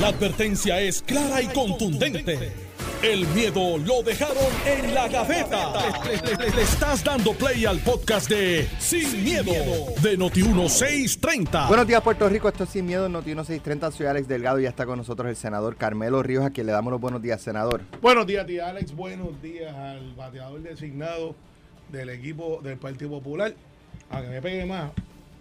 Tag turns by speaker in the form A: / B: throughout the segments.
A: La advertencia es clara y contundente. El miedo lo dejaron en la gaveta. Le, le- le estás dando play al podcast de Sin, miedo, de Noti1630.
B: Buenos días, Puerto Rico. Esto es Sin Miedo, Noti 1630. Soy Alex Delgado y ya está con nosotros el senador Carmelo Ríos, a quien le damos los buenos días, senador.
C: Buenos días, tía Alex. Buenos días al bateador designado del equipo del Partido Popular. A que me pegue más.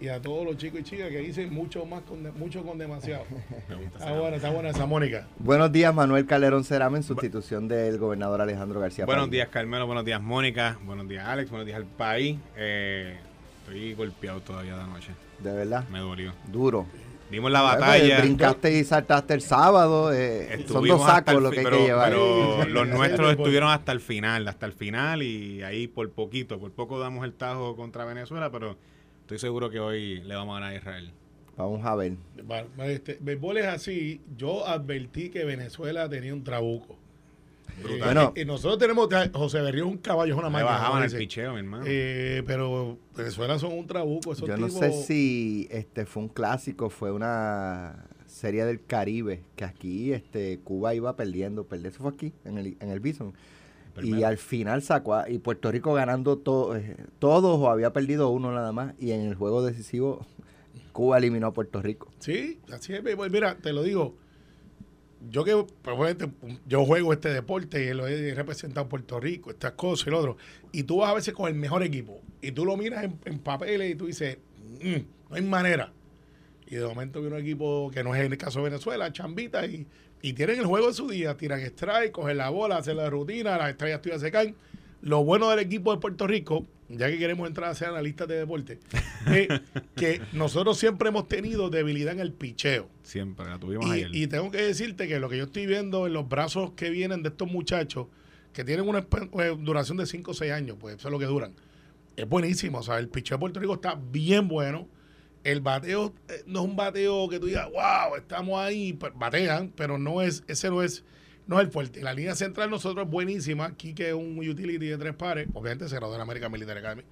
C: Y a todos los chicos y chicas que dicen mucho más con de- mucho con demasiado. Está buena, está buena esa Mónica.
B: Buenos días, Manuel Calderón Cerame, en sustitución del gobernador Alejandro García
D: Buenos
B: Padilla.
D: días, Carmelo. Buenos días, Mónica. Buenos días, Alex. Buenos días al país. Eh, estoy golpeado todavía de anoche.
B: De verdad,
D: Me dolió.
B: duro.
D: Dimos la
B: Pues,
D: batalla.
B: brincaste y saltaste el sábado. eh, son dos sacos lo que hay
D: pero,
B: que llevar.
D: pero los nuestros estuvieron hasta el final, hasta el final y ahí por poquito, por poco damos el tajo contra Venezuela, pero estoy seguro que hoy le vamos a ganar a Israel.
B: Vamos a ver.
C: Este, béisbol es así. Yo advertí que Venezuela tenía un trabuco.
D: Brutal.
C: Eh,
B: Bueno.
C: y nosotros tenemos, José Berrío es un caballo, es una máquina.
D: bajaban
C: como
D: el picheo, mi hermano.
C: Eh, pero Venezuela son un trabuco. Esos
B: Yo no
C: tipos-
B: sé si este fue un clásico, fue una serie del Caribe, que aquí este Cuba iba perdiendo, perder eso fue aquí, en el, en el Bison. Y al final sacó, a- y Puerto Rico ganando to- eh, todos o había perdido uno nada más, y en el juego decisivo Cuba eliminó a Puerto Rico.
C: Sí, así es. Mira, te lo digo. Yo que pues, obviamente, yo juego este deporte y lo he representado en Puerto Rico, estas cosas y lo otro. Y tú vas a veces con el mejor equipo. Y tú lo miras en, en papeles y tú dices, "Mm, no hay manera. Y de momento viene un equipo que no es en el caso de Venezuela, chambita, y, y tienen el juego de su día, tiran strike, cogen la bola, hacen la rutina, las estrellas tuyas se caen. Lo bueno del equipo de Puerto Rico, ya que queremos entrar a ser analistas de deporte, es que nosotros siempre hemos tenido debilidad en el picheo.
D: Siempre, la tuvimos
C: Y,
D: ayer.
C: y tengo que decirte que lo que yo estoy viendo en los brazos que vienen de estos muchachos, que tienen una eh, duración de 5 o 6 años, pues eso es lo que duran, es buenísimo. O sea, el picheo de Puerto Rico está bien bueno. El bateo eh, no es un bateo que tú digas, wow, estamos ahí, pues, batean, pero no es, ese no es, no es el fuerte. La línea central nosotros es buenísima. Aquí que es un utility de tres pares, obviamente se de la American Military Academy,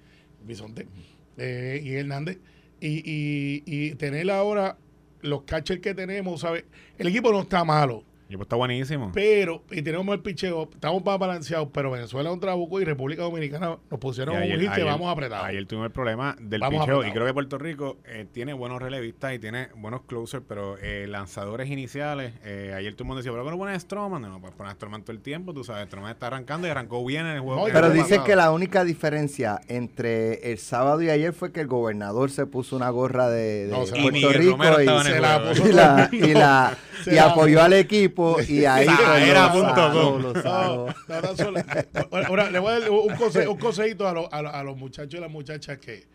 C: Bisonte eh, y Hernández. Y, y, y tener ahora los catchers que tenemos, ¿sabes? El equipo no está malo,
D: Y pues está buenísimo.
C: pero, y tenemos el picheo, estamos más balanceados, pero Venezuela es un trabuco y República Dominicana nos pusieron un hit que vamos apretados.
D: Ayer tuvimos el problema del
C: Vamos
D: picheo y creo que Puerto Rico eh, tiene buenos relevistas y tiene buenos closers, pero eh, lanzadores iniciales, eh, ayer todo el mundo decía, pero ¿por qué no pones Stroman? No, pues poner Stroman todo el tiempo, tú sabes, Stroman está arrancando y arrancó bien en el juego.
C: No,
B: Pero dice
D: pasado.
B: que la única diferencia entre el sábado y ayer fue que el gobernador se puso una gorra de, de
C: No, se la-
D: Y
B: Puerto Rico y,
C: la
B: y la- y la- apoyó al equipo y ahí lo lo
C: solo- Ahora, le voy a dar un, conse- un consejito a, los- a los- a los muchachos y las muchachas que,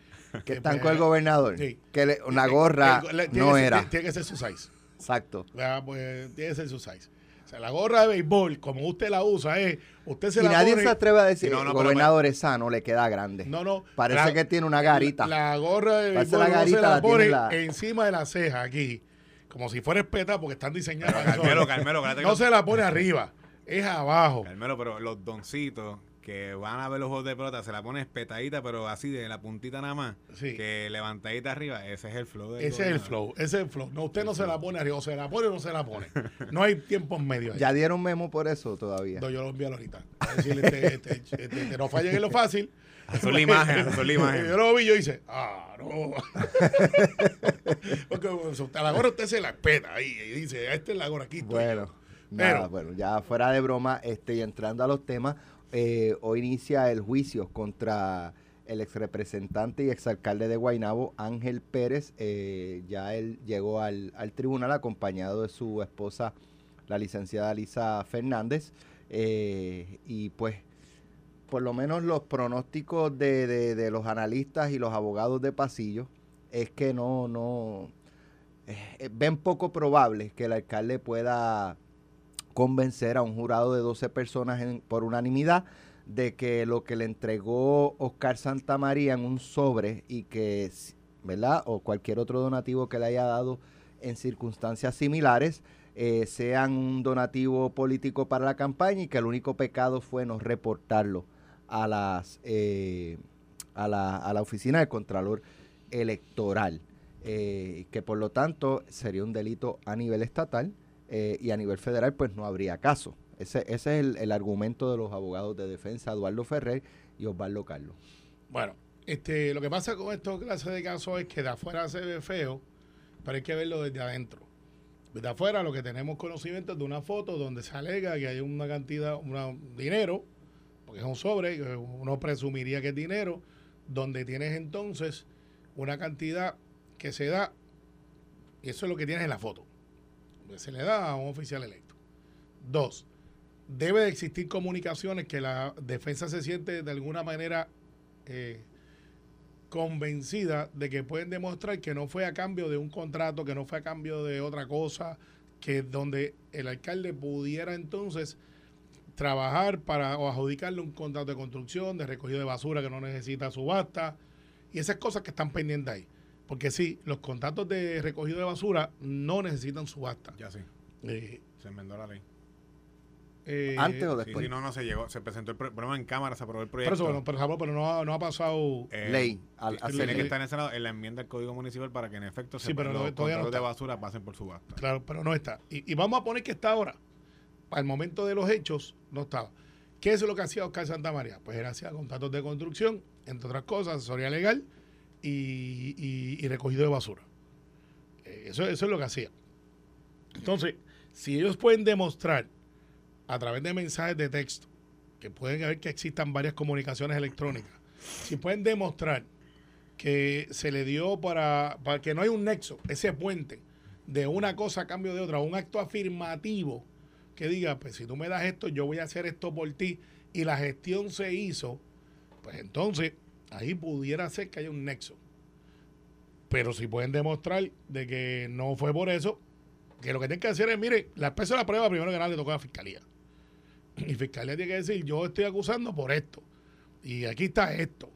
B: que están
C: pues,
B: con el gobernador.
C: sí.
B: Que le- una gorra
C: tiene
B: no
C: que ser-
B: era.
C: Tiene que ser su size.
B: Exacto.
C: ¿verdad? Pues tiene que ser su size. O sea, la gorra de béisbol, como usted la usa, es. Usted se
B: Y
C: la
B: nadie
C: pone-
B: se atreve a decir,
D: no, no,
B: el gobernador es sano, le queda grande.
C: No, no.
B: Parece
C: la-
B: que tiene una garita.
C: La, la gorra de béisbol
B: la
C: se la,
B: la tiene
C: pone
B: la-
C: encima de la ceja aquí. Como si fuera espeta porque están diseñadas.
D: Carmelo, Carmelo, que-
C: No se la pone arriba, es abajo.
D: Carmelo, pero los doncitos que van a ver los juegos de pelota se la ponen espetadita, pero así de la puntita nada más,
C: Sí.
D: que levantadita arriba, ese es el flow del
C: Ese es el flow, ese es el flow. No, usted no se la pone arriba, o se la pone o no se la pone. No hay tiempos medios. ahí.
B: Ya dieron memo por eso todavía.
C: No, yo lo envío ahorita. A decirle, este, este, este, este, que no fallen en lo fácil.
D: Son la imagen, son la imagen.
C: Yo lo vi y yo hice, ah, no. Porque a la gorra usted se la espeta ahí y dice, esta es la gorra aquí.
B: Bueno,
C: yo".
B: nada,
C: Pero-
B: bueno, ya fuera de broma, este, y entrando a los temas, eh, hoy inicia el juicio contra el exrepresentante y exalcalde de Guaynabo, Ángel Pérez. eh, ya él llegó al, al tribunal acompañado de su esposa, la licenciada Lisa Fernández. eh, y pues, por lo menos los pronósticos de, de- los analistas y los abogados de pasillo es que no, no, eh, ven poco probable que el alcalde pueda convencer a un jurado de 12 personas en- por unanimidad de que lo que le entregó Oscar Santamaría en un sobre y que, ¿verdad? O cualquier otro donativo que le haya dado en circunstancias similares, eh, sean un donativo político para la campaña y que el único pecado fue no reportarlo a las eh, a, la, a la oficina del Contralor Electoral. eh, que por lo tanto sería un delito a nivel estatal eh, y a nivel federal pues no habría caso. Ese, ese es el, el argumento de los abogados de defensa, Eduardo Ferrer y Osvaldo Carlos.
C: Bueno, este, lo que pasa con esta clase de casos es que de afuera se ve feo, pero hay que verlo desde adentro. Desde afuera lo que tenemos conocimiento es de una foto donde se alega que hay una cantidad, un dinero, porque es un sobre, que uno presumiría que es dinero, donde tienes entonces una cantidad que se da, y eso es lo que tienes en la foto, que se le da a un oficial electo. Dos, debe de existir comunicaciones que la defensa se siente de alguna manera eh, convencida de que pueden demostrar que no fue a cambio de un contrato, que no fue a cambio de otra cosa, que donde el alcalde pudiera entonces trabajar para o adjudicarle un contrato de construcción, de recogido de basura que no necesita subasta, y esas cosas que están pendientes ahí. Porque sí, los contratos de recogido de basura no necesitan subasta.
D: Ya sí.
C: Eh,
D: Se enmendó la ley.
C: eh,
B: ¿Antes o después?
D: sí, no, no se llegó. Se presentó el pro- problema en cámara, se aprobó el proyecto.
C: eso, bueno, pero, pero no, ha, no ha pasado.
D: Eh,
B: Ley. Al,
D: Tiene
C: ley.
D: que estar en el Senado en la enmienda del Código Municipal para que en efecto
C: Sí, pero
D: los
C: no- todavía no
D: contratos de basura pasen por subasta.
C: Claro, pero no está. Y, y vamos a poner que está ahora. El momento de los hechos, no estaba. ¿Qué es lo que hacía Oscar Santamaría? Pues él hacía contratos de construcción, entre otras cosas, asesoría legal y, recogido de basura. Eh, Eso, eso es lo que hacía. Entonces, si ellos pueden demostrar a través de mensajes de texto, que pueden ver que existan varias comunicaciones electrónicas, si pueden demostrar que se le dio para, para que no hay un nexo, ese puente de una cosa a cambio de otra, un acto afirmativo que diga, pues si tú me das esto, yo voy a hacer esto por ti, y la gestión se hizo, pues entonces ahí pudiera ser que haya un nexo. Pero si pueden demostrar de que no fue por eso, que lo que tienen que hacer es, mire, la especie de la prueba primero que nada le toca a la fiscalía. Y fiscalía tiene que decir, yo estoy acusando por esto. Y aquí está esto.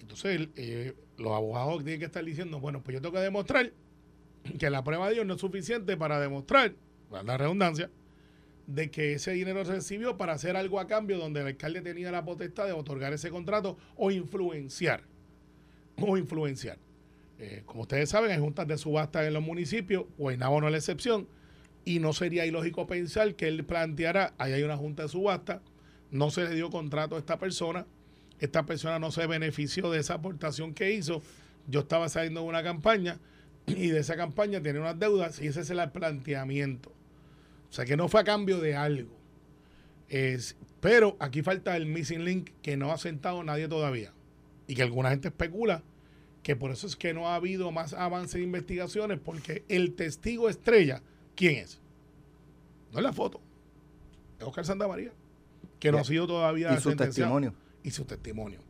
C: Entonces, eh, los abogados tienen que estar diciendo, bueno, pues yo tengo que demostrar que la prueba de Dios no es suficiente para demostrar, la redundancia, de que ese dinero recibió para hacer algo a cambio donde el alcalde tenía la potestad de otorgar ese contrato o influenciar. O influenciar. Eh, como ustedes saben, hay juntas de subasta en los municipios, Guaynabo no es la excepción, y no sería ilógico pensar que él planteara, ahí hay una junta de subasta, no se le dio contrato a esta persona, esta persona no se benefició de esa aportación que hizo, yo estaba saliendo de una campaña y de esa campaña tenía unas deudas y ese es el planteamiento. O sea que no fue a cambio de algo. Es, pero aquí falta el missing link que no ha sentado nadie todavía y que alguna gente especula que por eso es que no ha habido más avance de investigaciones porque el testigo estrella, ¿quién es? No es la foto, es Oscar Santamaría, que no ha sido todavía
B: y su testimonio.
C: y su testimonio.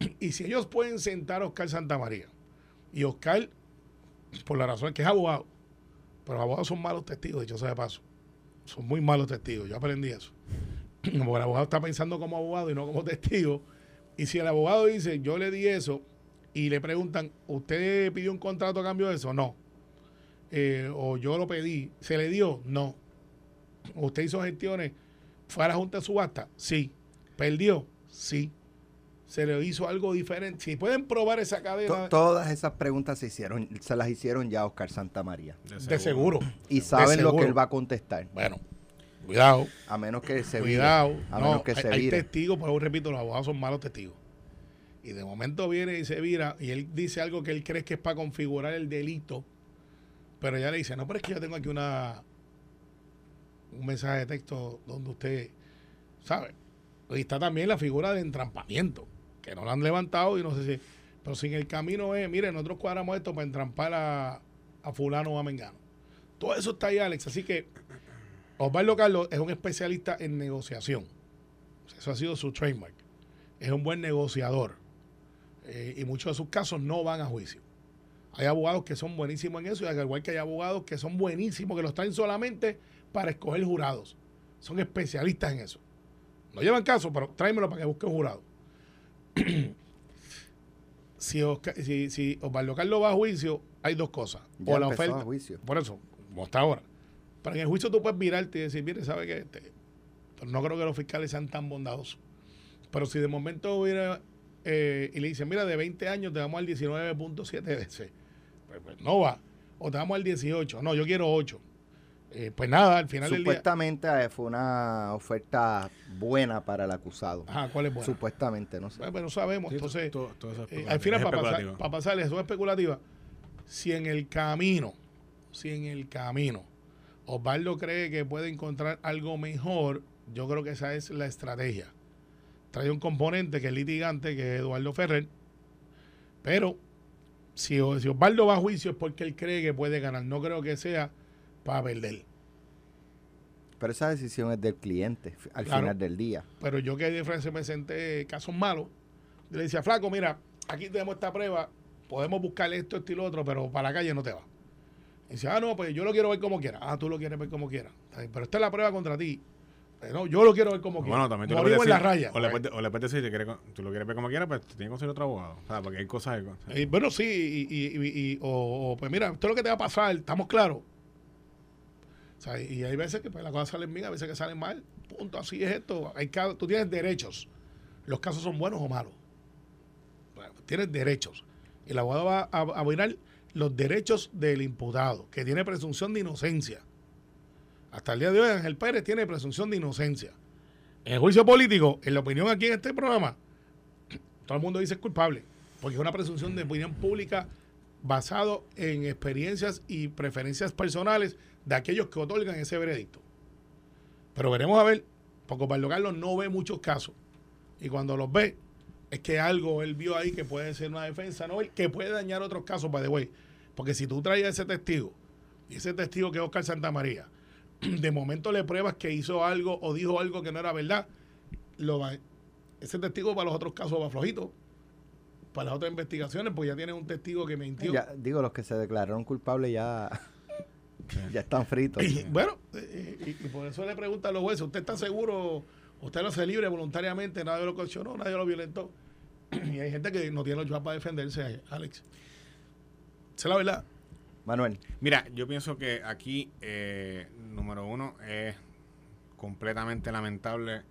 C: Y si ellos pueden sentar a Oscar Santamaría, y Oscar, por la razón que es abogado, pero los abogados son malos testigos, dicho sea de paso. Son muy malos testigos, yo aprendí eso. Porque el abogado está pensando como abogado y no como testigo. Y si el abogado dice, yo le di eso, y le preguntan, ¿usted pidió un contrato a cambio de eso? No. Eh, o yo lo pedí, ¿se le dio? No. ¿Usted hizo gestiones? ¿Fue a la Junta de Subasta? Sí. ¿Perdió? Sí. ¿Se le hizo algo diferente? Si pueden probar esa
B: To-
C: cadena,
B: todas esas preguntas se hicieron, se las hicieron ya a Oscar Santamaría.
C: de seguro.
B: Y saben lo que
C: seguro.
B: él va a contestar.
C: Bueno, cuidado.
B: A menos que se vire.
C: Cuidado.
B: A
C: No,
B: menos que
C: hay,
B: se
C: hay
B: vire.
C: testigos, pero repito, los abogados son malos testigos. Y de momento viene y se vira y él dice algo que él cree que es para configurar el delito. Pero ella le dice, no, pero es que yo tengo aquí una un mensaje de texto donde usted sabe. Y está también la figura de entrampamiento, que no la han levantado y no sé si. Pero si en el camino es, mire, nosotros cuadramos esto para entrampar a, a fulano o a mengano. Todo eso está ahí, Alex. Así que Osvaldo Carlos es un especialista en negociación. Eso ha sido su trademark. Es un buen negociador. Eh, y muchos de sus casos no van a juicio. Hay abogados que son buenísimos en eso y al igual que hay abogados que son buenísimos, que los traen solamente para escoger jurados. Son especialistas en eso. No llevan caso, pero tráemelo para que busque un jurado. si, Oscar- si, si Osvaldo Carlos va a juicio, hay dos cosas.
B: Ya
C: o la oferta.
B: a juicio.
C: Por eso, como está ahora. Pero en el juicio tú puedes virarte y decir, mire, ¿sabe qué? Este, no creo que los fiscales sean tan bondadosos. Pero si de momento hubiera, eh, y le dicen, mira, de 20 años te damos al 19.7 veces, pues, pues no va. O te damos al 18. No, yo quiero 8. Eh, pues nada, al final del día.
B: Supuestamente eh, fue una oferta buena para el acusado.
C: Ajá, ¿cuál es buena?
B: Supuestamente, no sé.
C: Bueno, pues no sabemos.
D: Sí,
C: Entonces,
D: todo- todo eso es
C: eh, al final,
D: Es
C: para, pasar, para pasarle, eso es especulativa. Si en el camino, si en el camino, Osvaldo cree que puede encontrar algo mejor, yo creo que esa es la estrategia. Trae un componente que es litigante, que es Eduardo Ferrer, pero si, si Osvaldo va a juicio es porque él cree que puede ganar. No creo que sea para perder.
B: Pero esa decisión es del cliente al
C: Claro.
B: final del día.
C: Pero yo que de frente me presenté casos malos, yo le decía, flaco, mira, aquí tenemos esta prueba, podemos buscar esto, esto y lo otro, pero para la calle no te va. Y dice, ah, no, pues yo lo quiero ver como quiera. Ah, tú lo quieres ver como bien, Pero esta es la prueba contra ti. Pero no, yo lo quiero ver como quiera.
D: Bueno, también tú
C: Morimos
D: puedes
C: en
D: decir,
C: la raya.
D: o le, puedes, o le puedes decir, si quieres, tú lo quieres ver como quieras, pues te tienes que conseguir otro abogado. O sea, porque hay cosas... hay cosas.
C: Y, bueno, sí, y, y- y- y- o, o, pues mira, esto es lo que te va a pasar, estamos claros. Y hay veces que pues, las cosas salen bien, a veces que salen mal. Punto, así es esto. Hay ca- tú tienes derechos. Los casos son buenos o malos. Tienes derechos. El abogado va a, a los derechos del imputado, que tiene presunción de inocencia. Hasta el día de hoy, Ángel Pérez tiene presunción de inocencia. En el juicio político, en la opinión aquí en este programa, todo el mundo dice es culpable, porque es una presunción de opinión pública basado en experiencias y preferencias personales de aquellos que otorgan ese veredicto. Pero veremos a ver, porque Osvaldo Carlos no ve muchos casos. Y cuando los ve, es que algo él vio ahí que puede ser una defensa, ¿no? que puede dañar otros casos, by the way. Porque si tú traías ese testigo, y ese testigo que es Oscar Santamaría, de momento le pruebas que hizo algo o dijo algo que no era verdad, lo va, ese testigo para los otros casos va flojito. Para las otras investigaciones, pues ya tienes un testigo que mintió.
B: Ya, digo, los que se declararon culpables ya, ya están fritos.
C: Y, bueno, eh, y, y por eso le preguntan a los jueces, ¿usted está seguro? ¿Usted lo hace libre voluntariamente? Nadie lo coaccionó, nadie lo violentó. Y hay gente que no tiene los para defenderse, Alex. Esa es la verdad.
B: Manuel,
D: Mira, yo pienso que aquí, eh, número uno, es completamente lamentable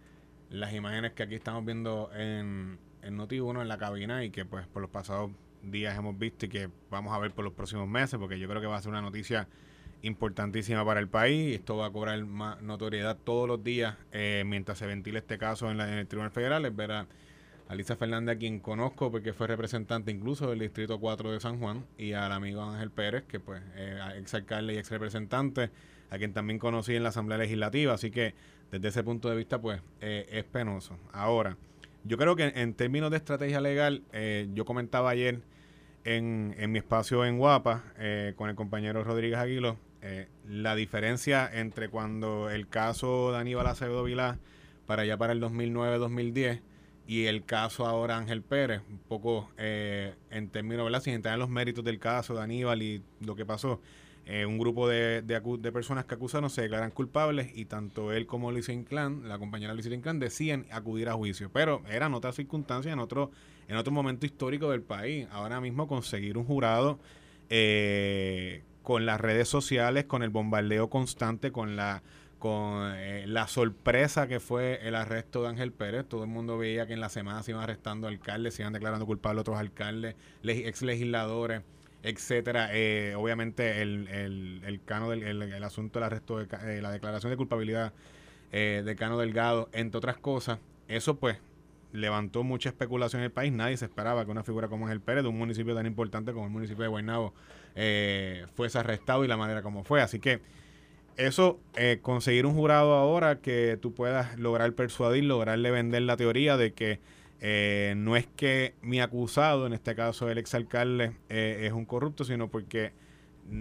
D: las imágenes que aquí estamos viendo en, en Noti1, en la cabina, y que pues por los pasados días hemos visto y que vamos a ver por los próximos meses, porque yo creo que va a ser una noticia importantísima para el país y esto va a cobrar más notoriedad todos los días eh, mientras se ventile este caso en, la- en el Tribunal Federal. Es ver a Alisa Fernández, a quien conozco porque fue representante incluso del Distrito 4 de San Juan, y al amigo Ángel Pérez, que pues es ex alcalde y ex representante, a quien también conocí en la Asamblea Legislativa. Así que desde ese punto de vista, pues eh, es penoso. Ahora, yo creo que en términos de estrategia legal, eh, yo comentaba ayer en, en mi espacio en Guapa eh, con el compañero Rodríguez Aguilo, eh, la diferencia entre cuando el caso de Aníbal Acevedo Vilá para allá para el 2009-2010 y el caso ahora Ángel Pérez, un poco eh, en términos, ¿verdad? Sin entrar en los méritos del caso de Aníbal y lo que pasó, eh, un grupo de, de, personas que acusaron se declaran culpables y tanto él como Luis Inclán, la compañera Luis Inclán, decían acudir a juicio, pero eran otras circunstancias en otro, en otro momento histórico del país. Ahora mismo conseguir un jurado eh, con las redes sociales, con el bombardeo constante, con la con eh, la sorpresa que fue el arresto de Ángel Pérez. Todo el mundo veía que en la semana se iban arrestando alcaldes, se iban declarando culpables otros alcaldes, leg- ex legisladores, etcétera. Eh, obviamente el, el, el cano del el, el asunto del arresto, de, eh, la declaración de culpabilidad eh, de Cano Delgado, entre otras cosas. Eso pues levantó mucha especulación en el país. Nadie se esperaba que una figura como Ángel Pérez, de un municipio tan importante como el municipio de Guaynabo, eh, fuese arrestado y la manera como fue. Así que eso, eh, conseguir un jurado ahora que tú puedas lograr persuadir, lograrle vender la teoría de que eh, no es que mi acusado, en este caso el exalcalde, eh, es un corrupto, sino porque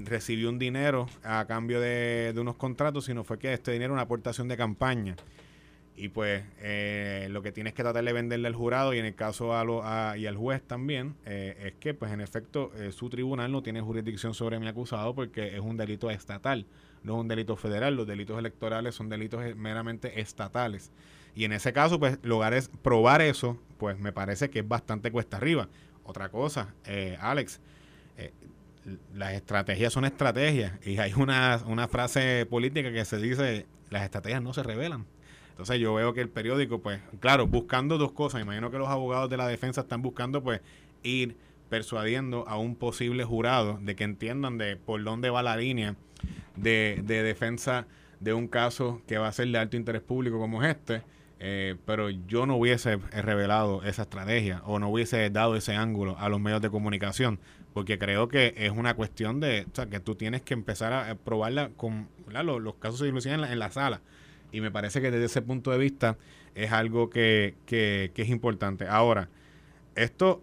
D: recibió un dinero a cambio de, de unos contratos, sino fue que este dinero era una aportación de campaña. Y pues eh, lo que tienes que tratar de venderle al jurado y en el caso a lo, a- y al juez también eh, es que pues en efecto eh, su tribunal no tiene jurisdicción sobre mi acusado porque es un delito estatal, no es un delito federal. Los delitos electorales son delitos eh, meramente estatales. Y en ese caso pues lograr es, probar eso pues me parece que es bastante cuesta arriba. Otra cosa, Alex, las estrategias son estrategias y hay una, una frase política que se dice las estrategias no se revelan. Entonces yo veo que el periódico, pues, claro, buscando dos cosas, imagino que los abogados de la defensa están buscando, pues, ir persuadiendo a un posible jurado de que entiendan de por dónde va la línea de, de defensa de un caso que va a ser de alto interés público como es este. Eh, pero yo no hubiese revelado esa estrategia o no hubiese dado ese ángulo a los medios de comunicación, porque creo que es una cuestión de, o sea, que tú tienes que empezar a probarla con los, casos se dilucidan en la, en la sala. Y me parece que desde ese punto de vista es algo que, que, es importante. Ahora, esto,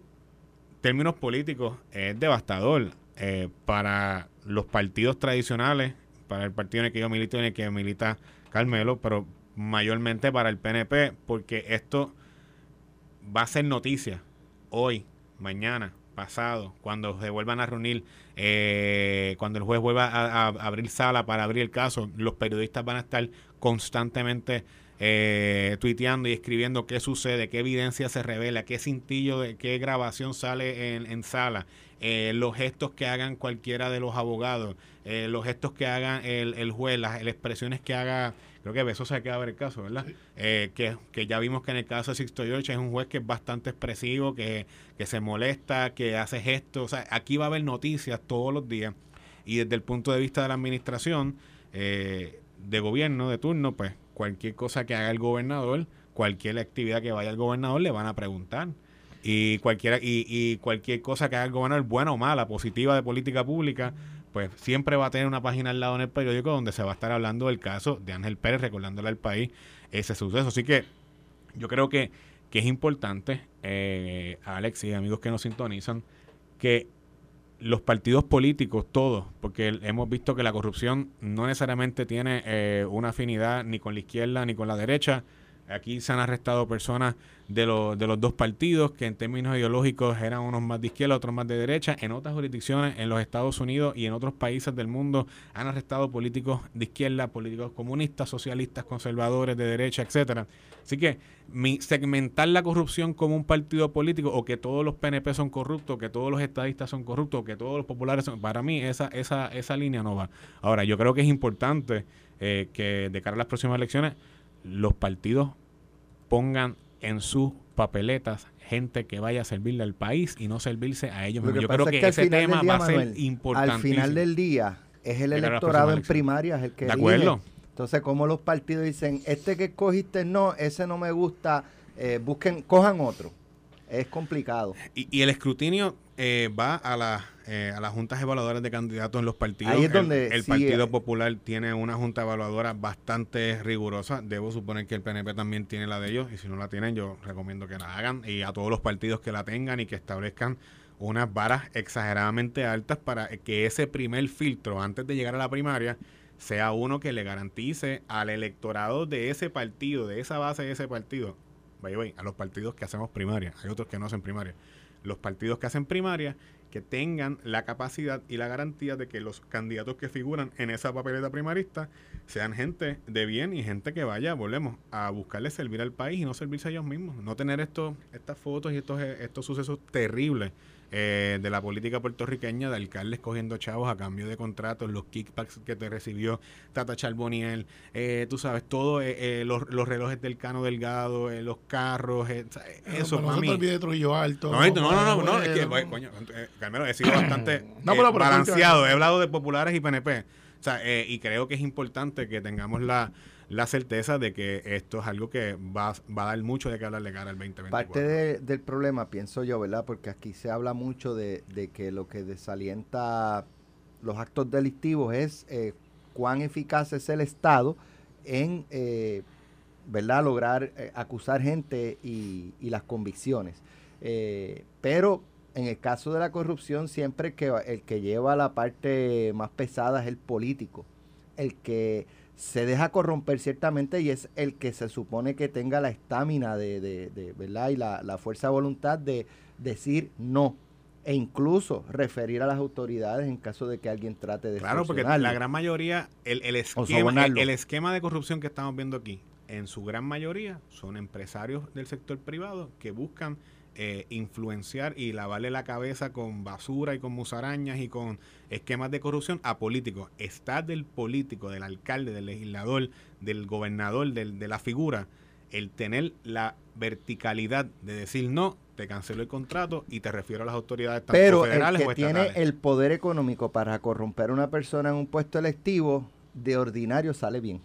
D: términos políticos, es devastador eh, para los partidos tradicionales, para el partido en el que yo milito y en el que milita Carmelo, pero mayormente para el PNP, porque esto va a ser noticia hoy, mañana, pasado, cuando se vuelvan a reunir, eh, cuando el juez vuelva a, abrir sala para abrir el caso, los periodistas van a estar constantemente eh, tuiteando y escribiendo qué sucede, qué evidencia se revela, qué cintillo, de, qué grabación sale en, sala, eh, los gestos que hagan cualquiera de los abogados, eh, los gestos que haga el, el juez, las, expresiones que haga, creo que eso se queda ver el caso, ¿verdad? Eh, que, que, ya vimos que en el caso de Sixto George es un juez que es bastante expresivo, que, que se molesta, que hace gestos, o sea, aquí va a haber noticias todos los días y desde el punto de vista de la administración eh, de gobierno de turno, pues cualquier cosa que haga el gobernador, cualquier actividad que vaya al gobernador le van a preguntar y cualquiera y, y, cualquier cosa que haga el gobernador buena o mala positiva de política pública pues siempre va a tener una página al lado en el periódico donde se va a estar hablando del caso de Ángel Pérez, recordándole al país ese suceso. Así que yo creo que, que es importante, eh, Alex y amigos que nos sintonizan, que los partidos políticos, todos, porque hemos visto que la corrupción no necesariamente tiene eh, una afinidad ni con la izquierda ni con la derecha, Aquí se han arrestado personas de, los de los dos partidos que en términos ideológicos eran unos más de izquierda, otros más de derecha. En otras jurisdicciones, en los Estados Unidos y en otros países del mundo, han arrestado políticos de izquierda, políticos comunistas, socialistas, conservadores, de derecha, etcétera. Así que mi, segmentar la corrupción como un partido político o que todos los PNP son corruptos, que todos los estadistas son corruptos, que todos los populares son... Para mí esa, esa, esa línea no va. Ahora, yo creo que es importante eh, que de cara a las próximas elecciones los partidos pongan en sus papeletas gente que vaya a servirle al país y no servirse a ellos Yo creo que, ese tema va a ser importante.
B: Al final del día es el electorado en primarias el que
D: De acuerdo.
B: Entonces, como los partidos dicen, este que escogiste no, ese no me gusta, eh, busquen, cojan otro. Es complicado.
D: Y, el escrutinio eh, va a, la, eh, a las juntas evaluadoras de candidatos en los partidos.
B: Ahí es donde
D: el, Partido Popular tiene una junta evaluadora bastante rigurosa. Debo suponer que el PNP también tiene la de ellos. Y si no la tienen, yo recomiendo que la hagan. Y a todos los partidos que la tengan y que establezcan unas varas exageradamente altas para que ese primer filtro antes de llegar a la primaria sea uno que le garantice al electorado de ese partido, de esa base de ese partido, a los partidos que hacemos primaria, hay otros que no hacen primaria. Los partidos que hacen primaria que tengan la capacidad y la garantía de que los candidatos que figuran en esa papeleta primarista sean gente de bien y gente que vaya, volvemos, a buscarle servir al país y no servirse a ellos mismos. No tener esto, estas fotos y estos, estos sucesos terribles eh, de la política puertorriqueña de alcaldes cogiendo chavos a cambio de contratos, los kickbacks que te recibió Tata Charboniel, eh, tú sabes, todo eh, los, relojes del Cano Delgado, los carros, eso
C: no, no de Trujillo Alto.
D: No, no, no, no, es que, coño, Carmelo, he sido bastante balanceado, he hablado de populares y PNP. O sea, y creo que es importante que tengamos la, la certeza de que esto es algo que va, va a dar mucho de qué hablar de cara al 2024.
B: Parte del problema, pienso yo, ¿verdad? Porque aquí se habla mucho de, que lo que desalienta los actos delictivos es eh, cuán eficaz es el Estado en, eh, ¿verdad?, lograr eh, acusar gente y, y las convicciones. pero en el caso de la corrupción, siempre que el que lleva la parte más pesada es el político, el que se deja corromper ciertamente y es el que se supone que tenga la estamina de, de, ¿verdad? Y la, la, fuerza de voluntad de decir no e incluso referir a las autoridades en caso de que alguien trate de
D: Claro, porque la gran mayoría, el, el, esquema, el, esquema de corrupción que estamos viendo aquí, en su gran mayoría son empresarios del sector privado que buscan eh, influenciar y lavarle la cabeza con basura y con musarañas y con esquemas de corrupción a políticos. Está del político, del alcalde, del legislador, del gobernador, del, de la figura, el tener la verticalidad de decir no, te cancelo el contrato y te refiero a las autoridades tanto
B: Pero el
D: federales o
B: que tiene el poder económico para corromper a una persona en un puesto electivo, de ordinario sale bien.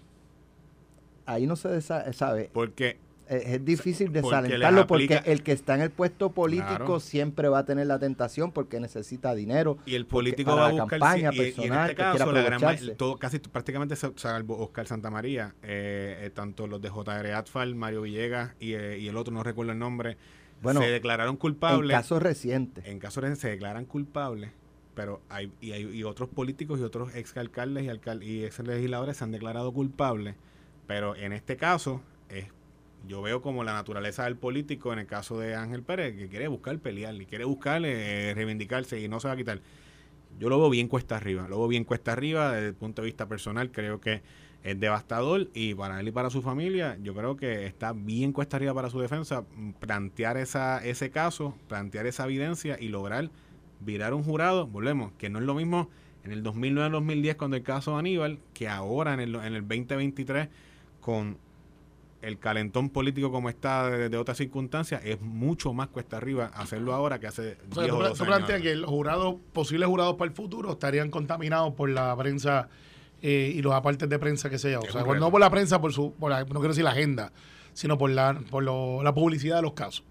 B: Ahí no se sabe.
D: Porque
B: Es, es difícil desalentarlo porque el que está en el puesto político
D: Claro.
B: siempre va a tener la tentación porque necesita dinero.
D: Y el político
B: para
D: va a
B: la
D: buscar
B: campaña
D: sí, y- y,
B: personal,
D: en este caso la gran todo casi prácticamente sa- salvo Oscar Santamaría eh, eh, tanto los de JR Atfal Mario Villegas y, eh, y el otro no recuerdo el nombre
B: Bueno,
D: se declararon
B: En
D: culpables
B: casos recientes.
D: en casos de se declaran culpables pero hay y, hay y otros políticos y otros ex alcaldes y, alcal y ex legisladores se han declarado culpables pero en este caso es yo veo como la naturaleza del político en el caso de Ángel Pérez que quiere buscar pelear y quiere buscar eh, reivindicarse y no se va a quitar. Yo lo veo bien cuesta arriba, lo veo bien cuesta arriba desde el punto de vista personal, creo que es devastador y para él y para su familia, yo creo que está bien cuesta arriba para su defensa mm, plantear esa, ese caso, plantear esa evidencia y lograr virar un jurado, volvemos, que no es lo mismo en el 2009-2010 con el caso de Aníbal, que ahora en el, en el 2023 con el calentón político como está de, de otras circunstancias, es mucho más cuesta arriba hacerlo ahora que hace
C: O sea,
D: 10
C: tú,
D: o
C: pla-
D: 12
C: tú
D: años
C: planteas
D: atrás.
C: que los jurados, posibles jurados para el futuro, estarían contaminados por la prensa eh, y los apartes de prensa que se llama. O sea, no por la prensa, por su, por la- no quiero decir la agenda, sino por la, por lo- la publicidad de los casos.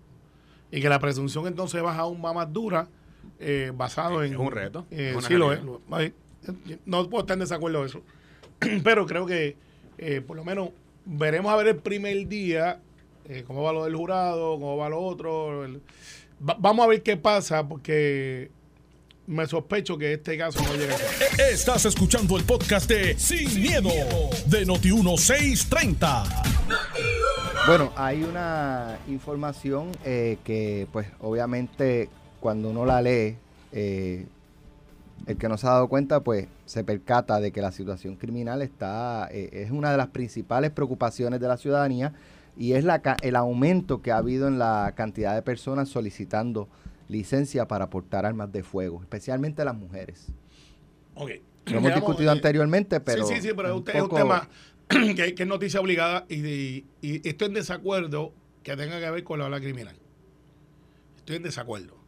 C: Y que la presunción entonces baja aún más dura, eh, basado en.
D: Es un reto,
C: eh, sí, lo es. lo- ay, No puedo estar en desacuerdo de eso. Pero creo que, eh, por lo menos, veremos a ver el primer día eh, cómo va lo del jurado, cómo va lo otro. el- Va- vamos a ver qué pasa, porque me sospecho que este caso no llega a ser.
A: Estás escuchando el podcast de Sin, miedo, de Noti1630.
B: Bueno, hay una información eh, que, pues, obviamente, cuando uno la lee, eh, el que no se ha dado cuenta, pues, se percata de que la situación criminal está, eh, es una de las principales preocupaciones de la ciudadanía y es la, el aumento que ha habido en la cantidad de personas solicitando licencia para portar armas de fuego, especialmente las mujeres.
C: Ok.
B: Lo hemos discutido
C: eh,
B: anteriormente, pero...
C: sí, sí, sí, pero es
B: un
C: es tema que, que es noticia obligada y, de- y estoy en desacuerdo que tenga que ver con la ola criminal. Estoy en desacuerdo.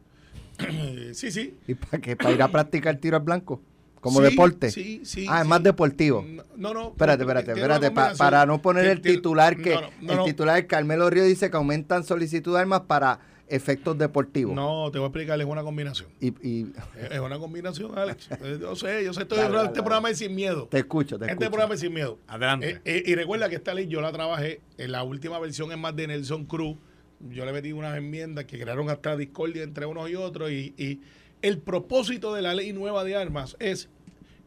C: sí, sí.
B: ¿Y para qué? ¿Para ir a practicar tiro al blanco? ¿Como
C: Sí,
B: deporte?
C: Sí, sí.
B: Ah, es
C: sí.
B: más deportivo.
C: No, no.
B: Espérate, espérate, espérate, pa- para no poner el titular que
C: no, no, no,
B: el titular Carmelo Río dice que aumentan solicitud de armas para efectos deportivos.
C: No, te voy a explicar, es una combinación.
B: Y, y-
C: Es una combinación, Alex. Eh, Yo sé, yo sé, estoy
B: Dale, dale,
C: este
B: dale.
C: programa es sin miedo.
B: te escucho, te
C: Este
B: escucho.
C: programa es sin miedo.
D: Adelante.
C: Eh, eh, y recuerda que esta ley yo la trabajé en la última versión es más de Nelson Cruz. Yo le metí unas enmiendas que crearon hasta discordia entre unos y otros. Y, y el propósito de la ley nueva de armas es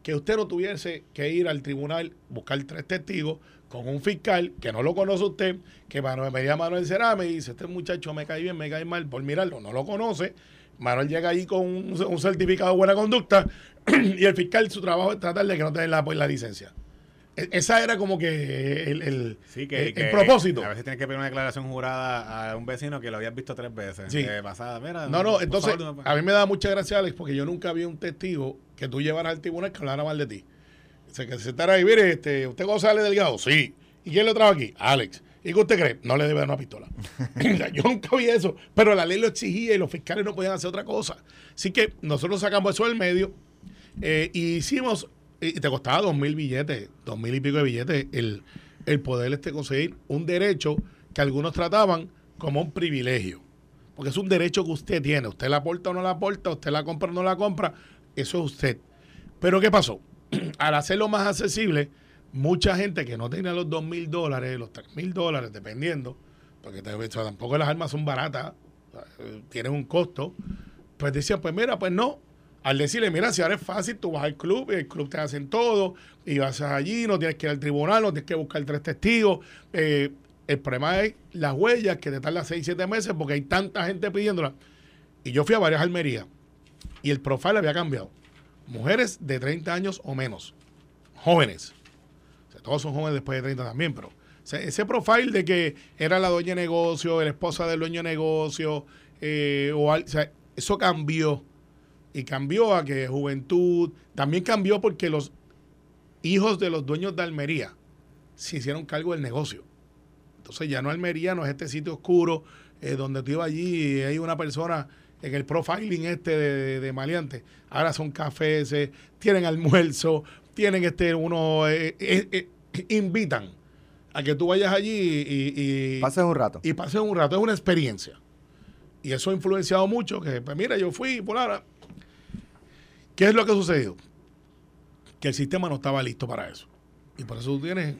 C: que usted no tuviese que ir al tribunal, buscar tres testigos con un fiscal que no lo conoce usted, que Manuel, me llama Manuel Cerame y dice, este muchacho me cae bien, me cae mal, por mirarlo, no lo conoce. Manuel llega ahí con un, certificado de buena conducta y el fiscal su trabajo es tratar de que no tenga la, pues, la licencia. E- Esa era como que el, el-
D: Sí, que,
C: el-
D: que
C: el propósito.
D: A veces tienes que pedir una declaración jurada a un vecino que lo habías visto tres veces.
C: Sí.
D: eh, pasada. Mira,
C: No, no, entonces a mí me da mucha gracia, Alex, porque yo nunca vi un testigo que tú llevaras al tribunal que hablara mal de ti. O sea, que se sentara ahí, mire, este, ¿usted González Delgado? Sí. ¿Y quién lo trajo aquí? Alex. ¿Y qué usted cree? No le debe dar una pistola. Yo nunca vi eso, pero la ley lo exigía y los fiscales no podían hacer otra cosa. Así que nosotros sacamos eso del medio eh, y hicimos, y te costaba dos mil billetes, dos mil y pico de billetes, el, el poder este conseguir un derecho que algunos trataban como un privilegio. Porque es un derecho que usted tiene. Usted la aporta o no la aporta, usted la compra o no la compra, eso es usted. Pero ¿qué pasó? Al hacerlo más accesible, mucha gente que no tenía los dos mil dólares, los tres mil dólares, dependiendo, porque tampoco las armas son baratas, eh, tienen un costo, pues decían, pues mira, pues no. Al decirle, mira, si ahora es fácil, tú vas al club, el club te hacen todo, y vas allí, no tienes que ir al tribunal, no tienes que buscar tres testigos. Eh, el problema es las huellas, que te tarda seis, siete meses, porque hay tanta gente pidiéndola. Y yo fui a varias almerías, y el profile había cambiado. Mujeres de 30 años o menos, jóvenes. O sea, todos son jóvenes después de 30 también, pero ese profile de que era la dueña de negocio, la esposa del dueño de negocio, eh, o, o sea, eso cambió. Y cambió a que juventud, también cambió porque los hijos de los dueños de Almería se hicieron cargo del negocio. Entonces ya no Almería, no es este sitio oscuro, eh, donde tú ibas allí y hay una persona en el profiling este de, de. Ahora son cafés, eh, tienen almuerzo, tienen este uno, eh, eh, eh, invitan a que tú vayas allí y, y,
B: Pases un rato.
C: y pases un rato. Es una experiencia. Y eso ha influenciado mucho. Que, pues mira, yo fui por ahora. ¿Qué es lo que ha sucedido? Que el sistema no estaba listo para eso. Y por eso tú tienes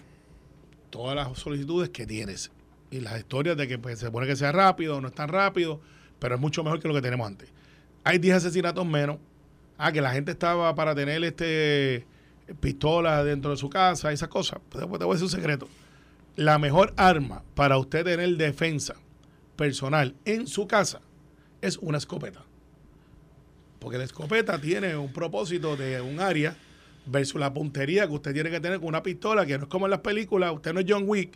C: todas las solicitudes que tienes. Y las historias de que pues, se supone que sea rápido, no es tan rápido, pero es mucho mejor que lo que tenemos antes. Hay 10 asesinatos menos. Ah, que la gente estaba para tener este pistolas dentro de su casa, esas cosas. Pues, pues, te voy a decir un secreto. La mejor arma para usted tener defensa personal en su casa es una escopeta. Porque la escopeta tiene un propósito de un área versus la puntería que usted tiene que tener con una pistola, que no es como en las películas, usted no es John Wick,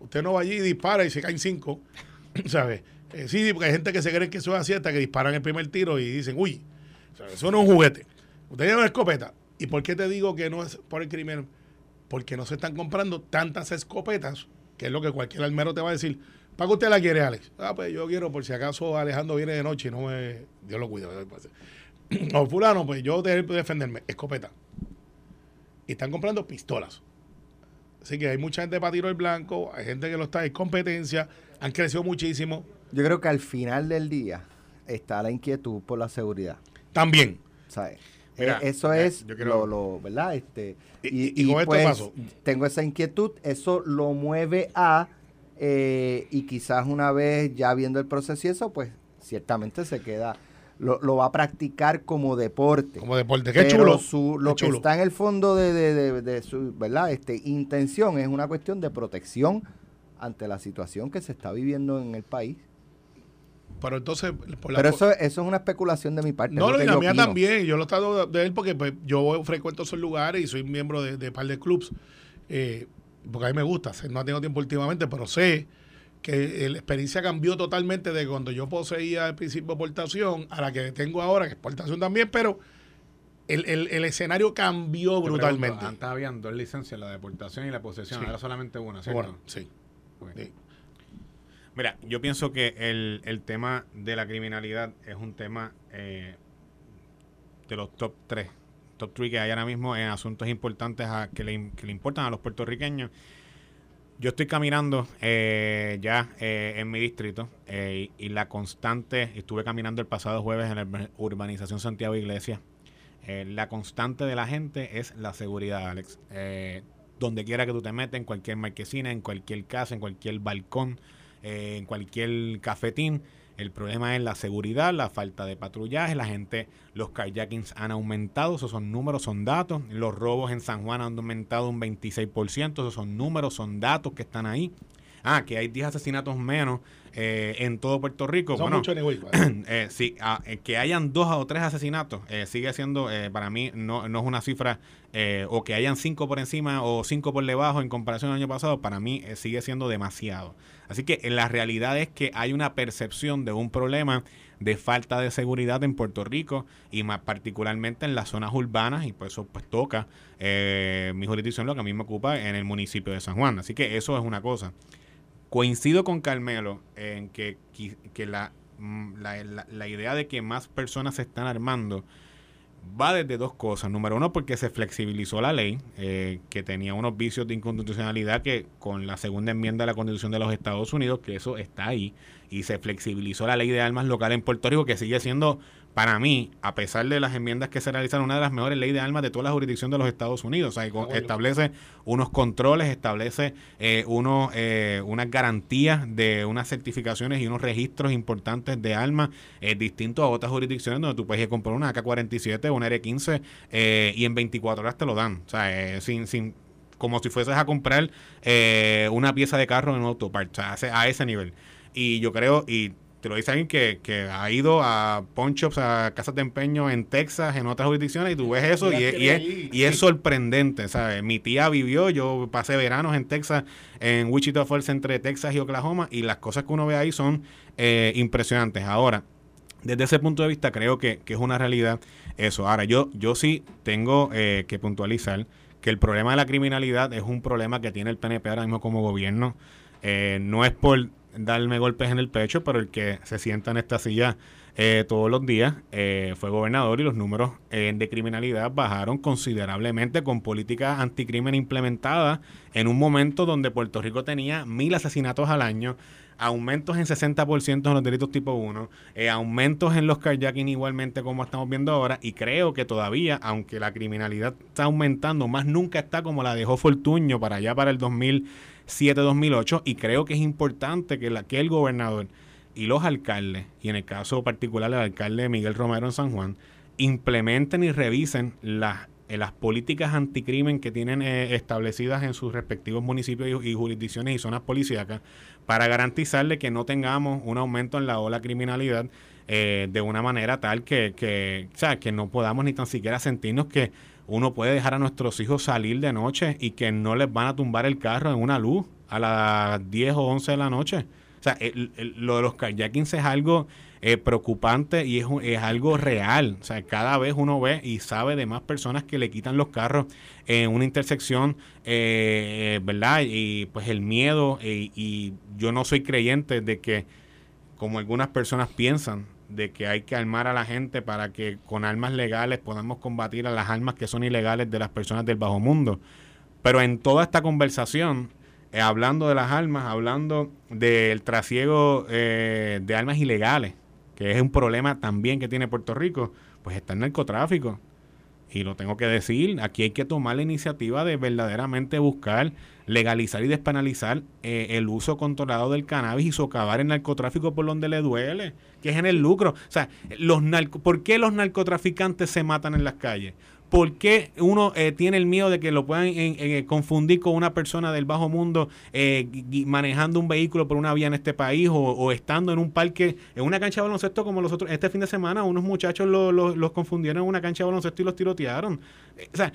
C: usted no va allí y dispara y se caen cinco, ¿sabes? Eh, sí, porque hay gente que se cree que eso es así hasta que disparan el primer tiro y dicen, uy, eso no es un juguete. Usted tiene una escopeta. ¿Y por qué te digo que no es por el crimen? Porque no se están comprando tantas escopetas, que es lo que cualquier almero te va a decir. ¿Para qué usted la quiere, Alex? Ah, pues yo quiero, por si acaso Alejandro viene de noche y no me... Dios lo cuida. O fulano, pues yo que defenderme. Escopeta. Y están comprando pistolas. Así que hay mucha gente para tiro al blanco, hay gente que lo está en competencia, han crecido muchísimo.
B: Yo creo que al final del día está la inquietud por la seguridad.
C: También.
B: ¿sabes?
D: Mira,
B: Eh, eso es
D: yo quiero-
B: lo, lo- ¿verdad? Este,
C: Y- y con esto paso.
B: tengo esa inquietud, eso lo mueve a, eh, y quizás una vez ya viendo el proceso y eso, pues ciertamente se queda, lo, lo va a practicar como deporte.
C: Como deporte. Qué
B: Pero
C: chulo.
B: su- lo
C: qué
B: que
C: chulo.
B: está en el fondo de, de- de- de su ¿verdad? Este, intención es una cuestión de protección ante la situación que se está viviendo en el país.
C: Pero entonces, por la
B: Pero eso, eso es una especulación de mi parte.
C: No, no, y la mía
B: opino.
C: también. Yo lo he estado de él porque pues, yo frecuento esos lugares y soy miembro de, de par de clubs. eh, porque a mí me gusta. No tengo tiempo últimamente, pero sé que la experiencia cambió totalmente de cuando yo poseía el principio de exportación a la que tengo ahora, que es exportación también, pero el, el- el escenario cambió
D: Te
C: brutalmente.
D: pregunto, antes habían dos licencias, la deportación y la posesión.
C: Sí.
D: Ahora solamente una, ¿cierto?
C: Bueno, sí.
D: Mira, yo pienso que el, el tema de la criminalidad es un tema eh, de los top 3, top 3 que hay ahora mismo en asuntos importantes a, que, le, que le importan a los puertorriqueños. Yo estoy caminando eh, ya eh, en mi distrito eh, y, y la constante, estuve caminando el pasado jueves en la urba- urbanización Santiago Iglesia. Eh, la constante de la gente es la seguridad, Alex. Donde quiera que tú te metas, en cualquier marquesina, en cualquier casa, en cualquier balcón, en cualquier cafetín. El problema es la seguridad, la falta de patrullaje, la gente, los carjackings han aumentado, esos son números, son datos. Los robos en San Juan han aumentado un 26%, esos son números, son datos que están ahí. Ah, que hay 10 asesinatos menos eh, en todo Puerto Rico.
C: Son
D: bueno, eh, sí, ah, eh, que hayan dos o tres asesinatos eh, sigue siendo, eh, para mí, no, no es una cifra, eh, o que hayan cinco por encima o cinco por debajo en comparación al año pasado, para mí eh, sigue siendo demasiado. Así que la realidad es que hay una percepción de un problema de falta de seguridad en Puerto Rico y más particularmente en las zonas urbanas y por eso pues toca eh, mi jurisdicción lo que a mí me ocupa en el municipio de San Juan. Así que eso es una cosa. Coincido con Carmelo en que, que la, mm, la, la- la idea de que más personas se están armando va desde dos cosas. Número uno, porque se flexibilizó la ley, eh, que tenía unos vicios de inconstitucionalidad que con la segunda enmienda de la Constitución de los Estados Unidos, que eso está ahí, y se flexibilizó la ley de armas local en Puerto Rico, que sigue siendo, para mí, a pesar de las enmiendas que se realizaron, una de las mejores leyes de armas de toda la jurisdicción de los Estados Unidos. O sea,
C: bueno.
D: establece unos controles, establece eh, unos, eh, unas garantías de unas certificaciones y unos registros importantes de armas eh, distintos a otras jurisdicciones donde tú puedes comprar una AK-47 o una R-15 eh, y en 24 horas te lo dan. O sea, eh, sin, sin, como si fueses a comprar eh, una pieza de carro en un autopart, o sea, a ese nivel. Y yo creo, y te lo dice alguien que, que ha ido a pawn shops, a casas de empeño en Texas, en otras jurisdicciones, y tú ves eso y, es- y es, y es sorprendente, ¿sabes? Mi tía vivió, yo pasé veranos en Texas, en Wichita Falls, entre Texas y Oklahoma, y las cosas que uno ve ahí son eh, impresionantes. Ahora, desde ese punto de vista creo que, que es una realidad eso. Ahora, yo, yo sí tengo eh, que puntualizar que el problema de la criminalidad es un problema que tiene el PNP ahora mismo como gobierno. Eh, no es por darme golpes en el pecho, pero el que se sienta en esta silla eh, todos los días eh, fue gobernador y los números eh, de criminalidad bajaron considerablemente con políticas anticrimen implementadas en un momento donde Puerto Rico tenía mil asesinatos al año, aumentos en 60% en los delitos tipo 1, aumentos en los carjacking igualmente como estamos viendo ahora y creo que todavía, aunque la criminalidad está aumentando, más nunca está como la dejó Fortuño para allá para el 2007-2008 y creo que es importante que, la, que el gobernador y los alcaldes, y en el caso particular el alcalde Miguel Romero en San Juan, implementen y revisen las, eh, las políticas anticrimen que tienen eh, establecidas en sus respectivos municipios y, jurisdicciones y zonas policíacas para garantizarle que no tengamos un aumento en la ola criminalidad eh, de una manera tal que, que, o sea, que no podamos ni tan siquiera sentirnos que uno puede dejar a nuestros hijos salir de noche y que no les van a tumbar el carro en una luz a las 10 o 11 de la noche. Sea, lo de los kayakings es algo eh, preocupante y es, es, algo real. O sea, cada vez uno ve y sabe de más personas que le quitan los carros en una intersección, eh, ¿verdad? Y pues el miedo, eh, y yo no soy creyente de que, como algunas personas piensan, de que hay que armar a la gente para que con armas legales podamos combatir a las armas que son ilegales de las personas del bajo mundo. Pero en toda esta conversación, eh, hablando de las armas, hablando del trasiego eh, de armas ilegales, que es un problema también que tiene Puerto Rico, pues está el narcotráfico. Y lo tengo que decir, aquí hay que tomar la iniciativa de verdaderamente buscar legalizar y despenalizar eh, el uso controlado del cannabis y socavar el narcotráfico por donde le duele, que es en el lucro. O sea, los ¿por qué los narcotraficantes se matan en las calles? ¿Por qué uno eh, tiene el miedo de que lo puedan eh, confundir con una persona del bajo mundo eh, manejando un vehículo por una vía en este país o, estando en un parque, en una cancha de baloncesto como los otros? Este fin de semana unos muchachos los confundieron en una cancha de baloncesto y los tirotearon. o sea,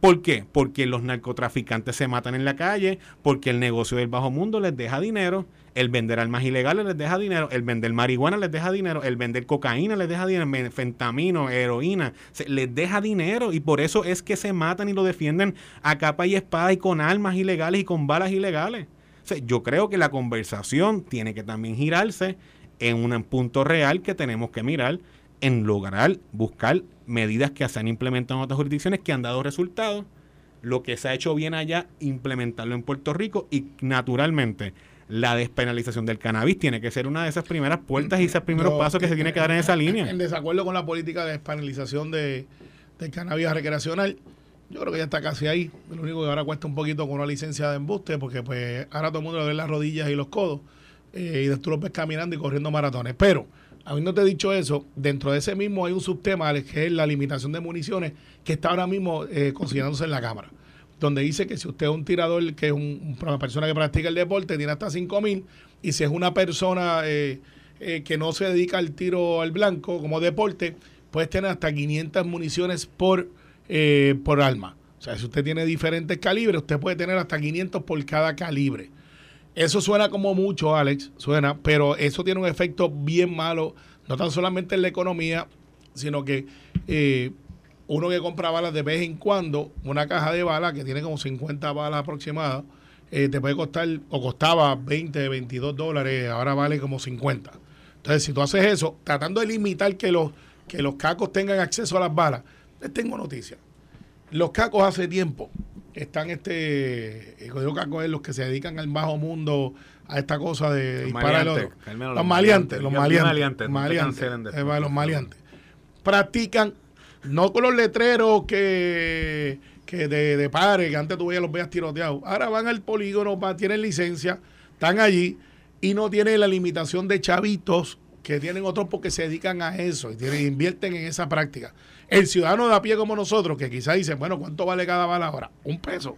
D: ¿Por qué? Porque los narcotraficantes se matan en la calle, porque el negocio del bajo mundo les deja dinero, el vender armas ilegales les deja dinero, el vender marihuana les deja dinero, el vender cocaína les deja dinero, fentamino, heroína, les deja dinero y por eso es que se matan y lo defienden a capa y espada y con armas ilegales y con balas ilegales. yo creo que la conversación tiene que también girarse en un punto real que tenemos que mirar en lograr buscar medidas que se han implementado en otras jurisdicciones que han dado resultados, lo que se ha hecho bien allá, implementarlo en Puerto Rico y naturalmente la despenalización del cannabis tiene que ser una de esas primeras puertas y esos primeros pasos que se tiene que dar en esa línea.
C: En desacuerdo con la política de despenalización de, del cannabis recreacional, yo creo que ya está casi ahí. Lo único que ahora cuesta un poquito con una licencia de embuste, porque pues ahora todo el mundo le ve las rodillas y los codos, eh, y tú lo ves caminando y corriendo maratones. Pero Habiéndote dicho eso, dentro de ese mismo hay un subtema que es la limitación de municiones que está ahora mismo eh, considerándose en la Cámara, donde dice que si usted es un tirador, que es una persona que practica el deporte, tiene hasta 5 mil, y si es una persona eh, eh, que no se dedica al tiro al blanco como deporte, puede tener hasta 500 municiones por, por arma. O sea, si usted tiene diferentes calibres, usted puede tener hasta 500 por cada calibre. Eso suena como mucho, Alex, suena, pero eso tiene un efecto bien malo, no tan solamente en la economía, sino que eh, uno que compra balas de vez en cuando, una caja de balas que tiene como 50 balas aproximadas, eh, te puede costar, o costaba 20, 22 dólares, ahora vale como 50. Entonces, si tú haces eso, tratando de limitar que los, que los cacos tengan acceso a las balas, les tengo noticias. Los cacos hace tiempo están este, el código caco es los que se dedican al bajo mundo a esta cosa de disparar los, los, maleantes, los maleantes, los maleantes, practican no con los letreros que, que de, de padre, que antes tú veías los veas tiroteados, ahora van al polígono, tienen licencia, están allí y no tienen la limitación de chavitos que tienen otros porque se dedican a eso y tienen, invierten en esa práctica. El ciudadano de a pie como nosotros, que quizás dice, bueno, ¿cuánto vale cada bala ahora? Un peso.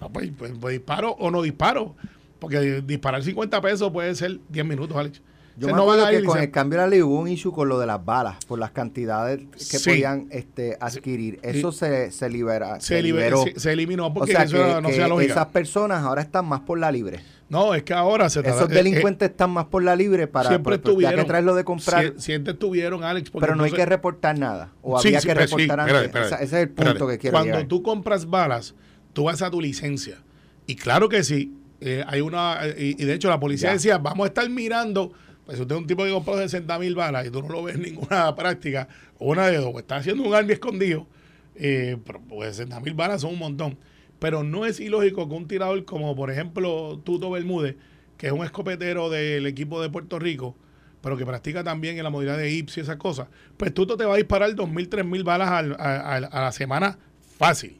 C: No, pues, pues, pues, disparo o no disparo. Porque disparar 50 pesos puede ser 10 minutos, Alex.
B: Yo me acuerdo que con el cambio de la ley hubo un issue con lo de las balas, por las cantidades que podían este, adquirir. Eso se, se, libera,
C: se, liberó. Se, eliminó porque
B: eso no sea lógica. Esas personas ahora están más por la libre.
C: No, es que ahora se
B: Esos eh, delincuentes eh, están más por la libre para
C: siempre estuvieron,
B: ya que traerlo de comprar.
C: siempre estuvieron, Alex.
B: Pero no hay que reportar nada. O había que reportar antes. ese es el punto que quiero
C: Cuando tú compras balas, tú vas a tu licencia. Y claro que sí, Eh, hay una, y, y de hecho la policía
B: Ya.
C: decía, vamos a estar mirando, pues si usted es un tipo que compró 60 mil balas y tú no lo ves en ninguna práctica, o una de dos, o está haciendo un arma escondido, eh, pero pues 60 mil balas son un montón. Pero no es ilógico que un tirador como, por ejemplo, Tuto Bermúdez, que es un escopetero del equipo de Puerto Rico, pero que practica también en la modalidad de IPS y esas cosas, pues Tuto te va a disparar 2.000, 3.000 balas al- a, a- a la semana fácil.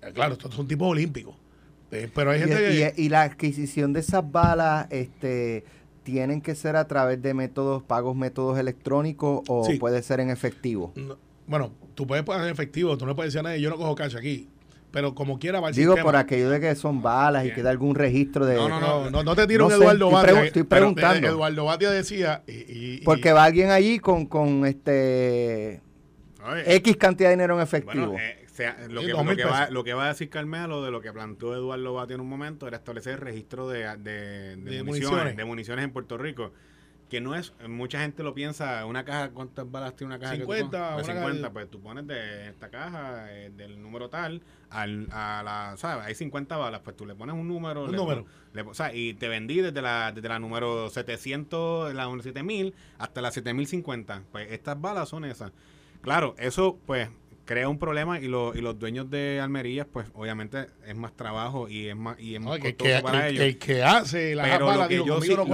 C: Eh, Claro, estos son tipos olímpicos. Eh, pero hay
B: Y,
C: gente que...
B: y- y la adquisición de esas balas, este, tienen que ser a través de métodos, pagos métodos electrónicos o
C: Sí.
B: puede ser en efectivo.
C: No, bueno, tú puedes pagar en efectivo, tú no puedes decir a nadie, yo no cojo cash aquí. Pero como quiera va el
B: Digo
C: sistema.
B: por aquello de que son balas y
D: Bien.
B: que da algún registro de...
D: No, no,
C: No, no, no te tiro
B: No
C: un
B: sé,
C: Eduardo Batia.
B: pregu- estoy
C: pero,
B: preguntando.
C: eh, Eduardo Batia decía... y- y- y-
B: Porque va alguien allí con, con este
D: Oye,
B: X cantidad de dinero en efectivo.
D: Bueno, eh, sea, lo, que, lo, que va, lo que va a decir Carmelo de lo que planteó Eduardo Batia en un momento era establecer el registro de, de, de
C: De
D: municiones,
C: municiones.
D: de municiones en Puerto Rico. Que no es, mucha gente lo piensa, una caja, ¿cuántas balas tiene una caja? que tú
C: 50,
D: pones? Pues
C: una
D: 50,
C: caja-
D: pues tú pones de esta caja, eh, del número tal, al, a la, ¿sabes? Hay 50 balas, pues tú le pones un número.
C: Un
D: le-
C: número.
D: le- o sea, y te vendí desde la, desde la número 700, la 7000 hasta la 7050. Pues estas balas son esas. Claro, eso pues crea un problema y, lo- y los dueños de almerías pues obviamente es más trabajo y es más y es más costoso
C: que-
D: para
C: el,
D: ellos.
C: el que hace la
D: Pero lo que, yo sí,
C: no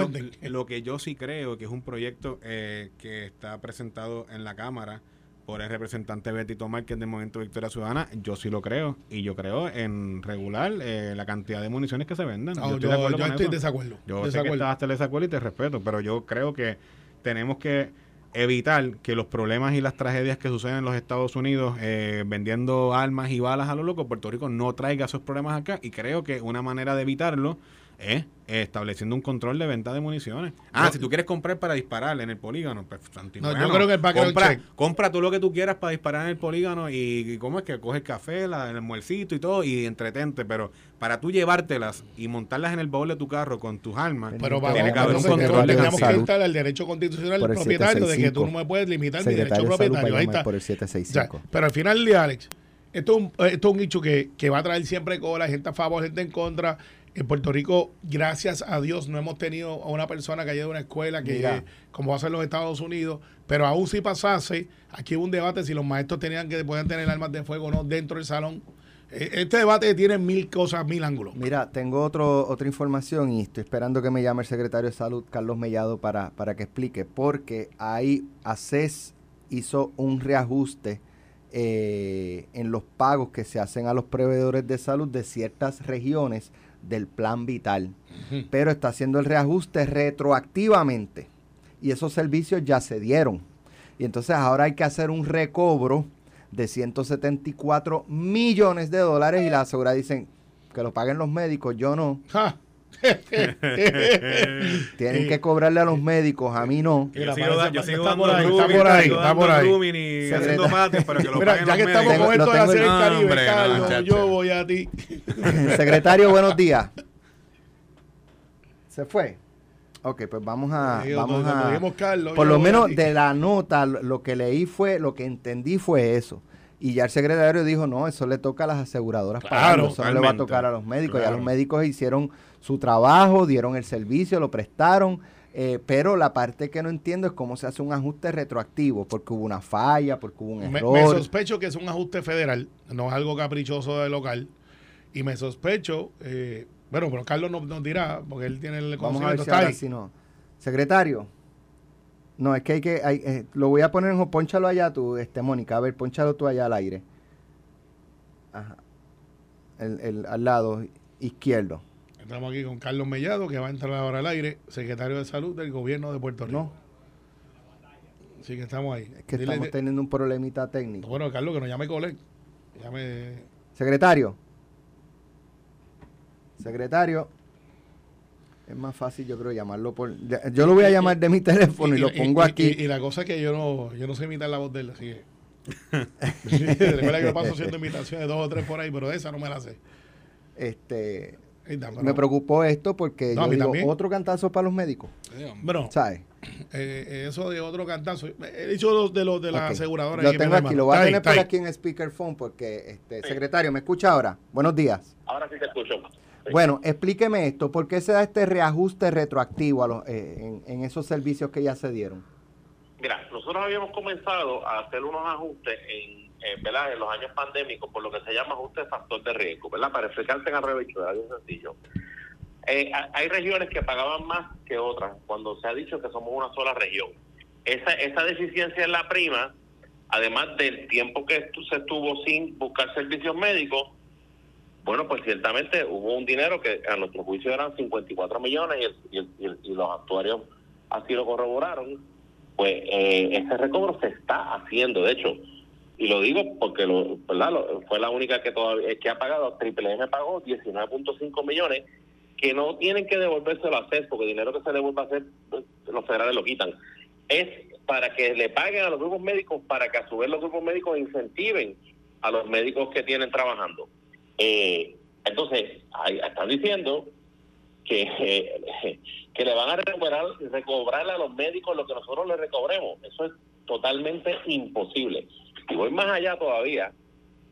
D: lo, que yo sí creo que es un proyecto eh, que está presentado en la Cámara por el representante Betty Tomar, que es del Movimiento Victoria Ciudadana, yo sí lo creo. Y yo creo en regular eh, la cantidad de municiones que se vendan.
C: No,
D: yo estoy
C: yo,
D: de acuerdo
C: yo estoy desacuerdo.
D: Yo sé que
C: desacuerdo.
D: estás hasta el desacuerdo y te respeto, pero yo creo que tenemos que evitar que los problemas y las tragedias que suceden en los Estados Unidos eh, vendiendo armas y balas a lo loco, Puerto Rico no traiga esos problemas acá y creo que una manera de evitarlo eh, estableciendo un control de venta de municiones. Ah,
C: No.
D: si tú quieres comprar para disparar en el polígono, pues santi,
C: No, yo creo que el
D: compra,
C: check.
D: compra tú lo que tú quieras para disparar en el polígono y, y cómo es que coge el café, la, el almuercito y todo y entretente, pero para tú llevártelas y montarlas en el baúl de tu carro con tus armas,
C: Pero para
D: tiene que haber un control de
C: tendríamos que entrar al derecho constitucional del
B: el
C: propietario de que tú
B: 765.
C: no me puedes limitar mi derecho propietario. Ahí está.
B: por el
C: O sea,
B: 765.
C: pero al final del día, Alex, esto es un, esto es un hecho que, que va a traer siempre cola, gente a favor, gente en contra. En Puerto Rico, gracias a Dios, no hemos tenido a una persona que haya a una escuela que eh, como va a ser los Estados Unidos, pero aún si pasase, aquí hubo un debate si los maestros tenían que podían tener armas de fuego o no dentro del salón. Eh, Este debate tiene mil cosas, mil ángulos.
B: Mira, tengo otro, otra información y estoy esperando que me llame el secretario de Salud, Carlos Mellado, para, para que explique, porque ahí ACES hizo un reajuste eh, en los pagos que se hacen a los proveedores de salud de ciertas regiones del plan vital, pero está haciendo el reajuste retroactivamente y esos servicios ya se dieron. Y entonces ahora hay que hacer un recobro de 174 millones de dólares y la aseguradora dicen que lo paguen los médicos, yo no.
C: Ja.
B: Tienen
C: Sí.
B: que cobrarle a los médicos, a mí no.
D: Yo sigo,
C: parece-
D: da- yo sigo
C: está
D: dando
C: por ahí, está por ahí,
D: sigo
C: está
D: dando
C: por ahí.
D: rooming y
B: Secretario.
D: haciendo patios para que lo
C: Mira,
D: paguen
C: ya
D: los
C: que estamos con esto de hacer el Caribe,
D: hombre,
C: Carlos, yo voy a ti.
B: Secretario, buenos días. ¿Se fue? Ok, pues vamos a...
C: Digo,
B: vamos a
C: Carlos,
B: por lo menos de la nota, lo que leí fue, lo que entendí fue eso. Y ya el secretario dijo, no, eso le toca a las aseguradoras
C: Claro,
B: eso no le va a tocar a los médicos. Ya los médicos hicieron su trabajo, dieron el servicio, lo prestaron, eh, pero la parte que no entiendo es cómo se hace un ajuste retroactivo, porque hubo una falla, porque hubo un error.
C: me sospecho que es un ajuste federal, no es algo caprichoso de local. Y me sospecho, eh, bueno, pero Carlos nos, nos dirá, porque él tiene el
B: Vamos a ver
C: conocimiento.
B: si ahora sí no. Secretario. No, es que hay que, hay, eh, lo voy a poner en, ponchalo allá tú, este, Mónica, a ver, ponchalo tú allá al aire. Ajá. El, el, al lado izquierdo.
C: Estamos aquí con Carlos Mellado, que va a entrar ahora al aire, secretario de Salud del gobierno de Puerto Rico.
B: No,
C: Así que estamos ahí.
B: es que
C: Dile-
B: estamos teniendo un problemita técnico.
C: Bueno, Carlos, que nos llame Colec. Llame.
B: Secretario. Secretario. Es más fácil, yo creo, llamarlo por... Yo lo voy a llamar de mi teléfono y, lo pongo
C: y-
B: aquí.
C: Y, y la cosa es que yo no, yo no sé imitar la voz de él, así que. Recuerda que yo paso haciendo imitaciones dos o tres por ahí, pero de esa no me la sé.
B: Este, me preocupó esto porque
C: No,
B: yo digo, otro cantazo para los médicos,
C: Bueno,
B: ¿sabes?
C: eh, eso de otro cantazo. He dicho de los de la aseguradora.
B: Lo tengo aquí, lo voy a tener por aquí en speakerphone porque, este, secretario, ¿me escucha ahora? Buenos días.
E: Ahora sí te escucho.
B: Bueno, explíqueme esto, ¿por qué se da este reajuste retroactivo a los, eh, en, esos servicios que ya se dieron?
E: Mira, nosotros habíamos comenzado a hacer unos ajustes en, ¿verdad? en los años pandémicos por lo que se llama ajuste de factor de riesgo, ¿verdad? Para explicarte en revés, algo sencillo. Eh, hay regiones que pagaban más que otras, cuando se ha dicho que somos una sola región. Esa, esa deficiencia en la prima, además del tiempo que se estuvo sin buscar servicios médicos, bueno, pues ciertamente hubo un dinero que a nuestro juicio eran 54 millones y, y, los actuarios así lo corroboraron, pues eh, ese recobro se está haciendo. De hecho, y lo digo porque lo, fue la única que todavía que ha pagado, Triple M pagó 19.5 millones que no tienen que devolvérselo a CES, porque el dinero que se le vuelve a hacer, los federales lo quitan. Es para que le paguen a los grupos médicos, para que a su vez los grupos médicos incentiven a los médicos que tienen trabajando. Eh, entonces, están diciendo que, que le van a recuperar, recobrar a los médicos lo que nosotros les recobremos. Eso es totalmente imposible. Y voy más allá todavía.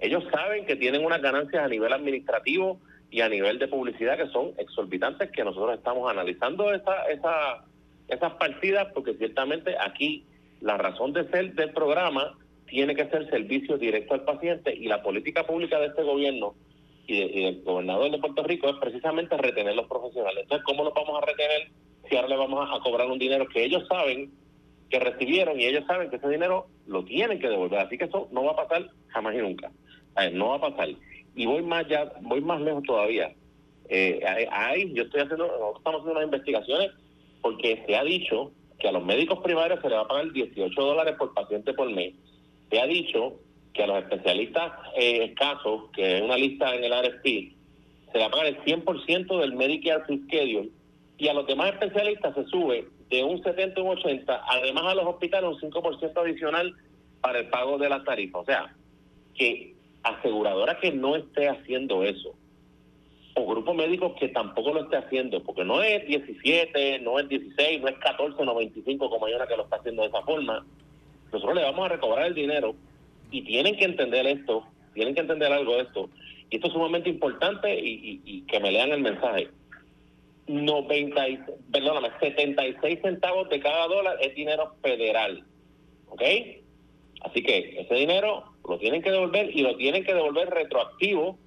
E: Ellos saben que tienen unas ganancias a nivel administrativo y a nivel de publicidad que son exorbitantes que nosotros estamos analizando esa, esa, esas partidas porque ciertamente aquí la razón de ser del programa tiene que ser servicio directo al paciente y la política pública de este gobierno y, del gobernador de Puerto Rico es precisamente retener los profesionales. Entonces, ¿cómo los vamos a retener si ahora le vamos a, cobrar un dinero que ellos saben que recibieron y ellos saben que ese dinero lo tienen que devolver? Así que eso no va a pasar jamás y nunca. no va a pasar y voy más ya, voy más lejos todavía. Eh, hay, yo estoy haciendo, estamos haciendo unas investigaciones porque se ha dicho que a los médicos primarios se les va a pagar 18 dólares por paciente por mes. Se ha dicho que a los especialistas eh, escasos, que es una lista en el RFP, se le va a pagar el 100% del Medicare Free Schedule y a los demás especialistas se sube de un 70 a un 80, además a los hospitales un 5% adicional para el pago de las tarifas. O sea, que aseguradora que no esté haciendo eso, o grupo médico que tampoco lo esté haciendo, porque no es 17, no es 16, no es 14, no 25 como hay una que lo está haciendo de esa forma, nosotros le vamos a recobrar el dinero y tienen que entender esto, tienen que entender algo de esto. Y esto es sumamente importante y, que me lean el mensaje. 90, perdóname, 76 centavos de cada dólar es dinero federal. ¿Ok? Así que ese dinero lo tienen que devolver y lo tienen que devolver retroactivo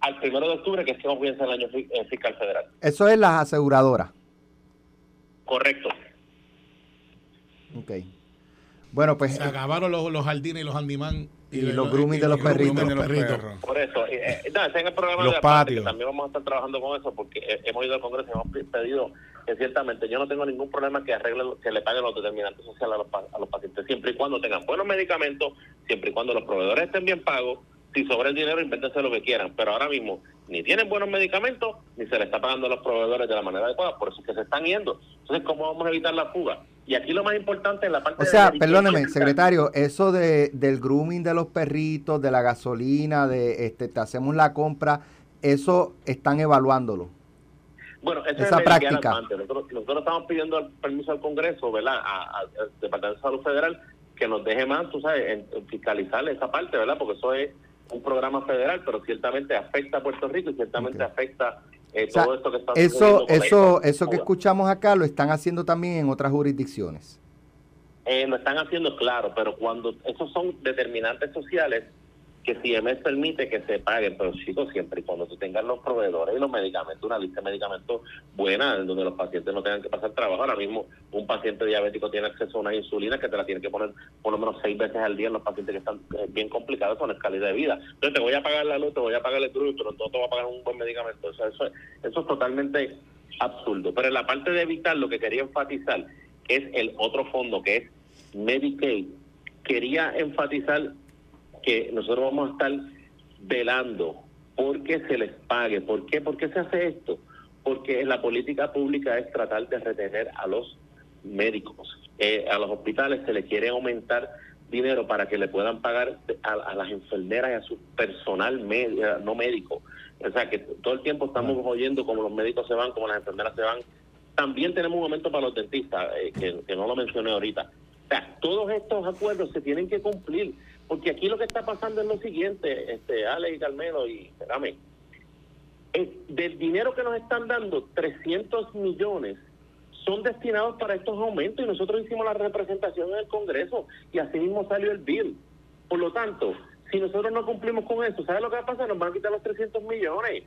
E: al primero de octubre, que es que comienza el año eh, fiscal federal.
B: Eso es las aseguradoras.
E: Correcto.
B: Ok. Bueno, pues.
C: Se acabaron los, los jardines y los handimán.
B: Y, los grooming de los, perritos.
E: Por eso, eh, eh, el programa
C: de la que
E: también vamos a estar trabajando con eso, porque hemos ido al Congreso y hemos pedido que ciertamente yo no tengo ningún problema que arregle, que le paguen los determinantes sociales a los, a los pacientes, siempre y cuando tengan buenos medicamentos, siempre y cuando los proveedores estén bien pagos, si sobra el dinero, invéntense lo que quieran. Pero ahora mismo ni tienen buenos medicamentos, ni se le está pagando a los proveedores de la manera adecuada. Por eso es que se están yendo. Entonces, ¿cómo vamos a evitar la fuga? Y aquí lo más importante es la parte...
B: O sea, perdóneme, secretario, eso de, del grooming de los perritos, de la gasolina, de este, te hacemos la compra, eso están evaluándolo.
E: Bueno, esa es práctica. Nosotros, nosotros, estamos pidiendo el permiso al Congreso, ¿verdad? al Departamento de Salud Federal, que nos deje más, tú sabes, en, fiscalizar esa parte, ¿verdad? Porque eso es un programa federal, pero ciertamente afecta a Puerto Rico y ciertamente afecta eh, todo esto que está
B: Eso, eso, eso que escuchamos acá lo están haciendo también en otras jurisdicciones.
E: Eh, lo están haciendo claro, pero cuando esos son determinantes sociales, que si CMS permite que se paguen, pero chicos, siempre y cuando tú tengas los proveedores y los medicamentos, una lista de medicamentos buena, en donde los pacientes no tengan que pasar trabajo. Ahora mismo, un paciente diabético tiene acceso a una insulina que te la tiene que poner por lo menos seis veces al día en los pacientes que están eh, bien complicados con calidad de vida. Entonces, te voy a pagar la luz, te voy a pagar el druid, pero no te voy a pagar un buen medicamento. eso, eso es totalmente absurdo. Pero en la parte de evitar, lo que quería enfatizar es el otro fondo, que es Medicaid. Quería enfatizar que nosotros vamos a estar velando porque se les pague. ¿Por qué? ¿Por qué se hace esto? Porque la política pública es tratar de retener a los médicos. Eh, a los hospitales se les quiere aumentar dinero para que le puedan pagar a, las enfermeras y a su personal eh, no médico. O sea, que todo el tiempo estamos oyendo cómo los médicos se van, cómo las enfermeras se van. También tenemos un momento para los dentistas, eh, que, que no lo mencioné ahorita. O sea, todos estos acuerdos se tienen que cumplir. Porque aquí lo que está pasando es lo siguiente, este, Ale y Carmelo y espérame. del dinero que nos están dando, 300 millones son destinados para estos aumentos y nosotros hicimos la representación en el Congreso y así mismo salió el bill. Por lo tanto, si nosotros no cumplimos con eso, ¿sabes lo que va a pasar? Nos van a quitar los 300 millones.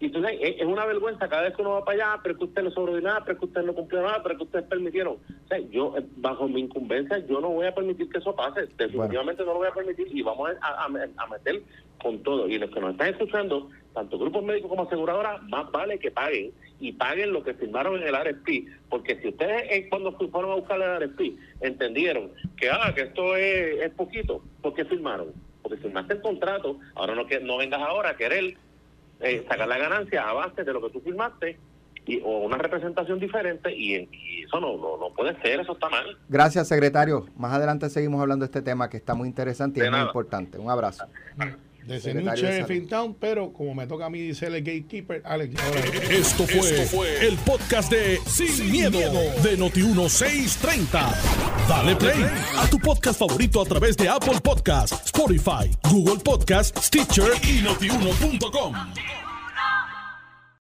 E: Y entonces es una vergüenza cada vez que uno va para allá, pero que usted no sobró nada, pero que usted no cumplió nada, pero que ustedes permitieron. O sea, yo, eh, bajo mi incumbencia, yo no voy a permitir que eso pase. Definitivamente no lo voy a permitir y vamos a, a, meter con todo. Y los que nos están escuchando, tanto grupos médicos como aseguradoras, más vale que paguen y paguen lo que firmaron en el RFP. Porque si ustedes eh, cuando fueron a buscar el RFP entendieron que, ah, que esto es, es poquito, ¿por qué firmaron? Porque firmaste el contrato, ahora no, que, no vengas ahora a querer eh, sacar la ganancia a base de lo que tú firmaste y, o una representación diferente y, eso no, no, puede ser, eso está mal.
B: Gracias, secretario. Más adelante seguimos hablando de este tema que está muy interesante y es muy importante. Un abrazo.
C: Desde de Fintown, pero como me toca a mí ser el gatekeeper, Alex.
A: Esto fue, el podcast de Sin, miedo, de Noti1630. Dale play a tu podcast favorito a través de Apple Podcasts, Spotify, Google Podcasts, Stitcher y notiuno.com.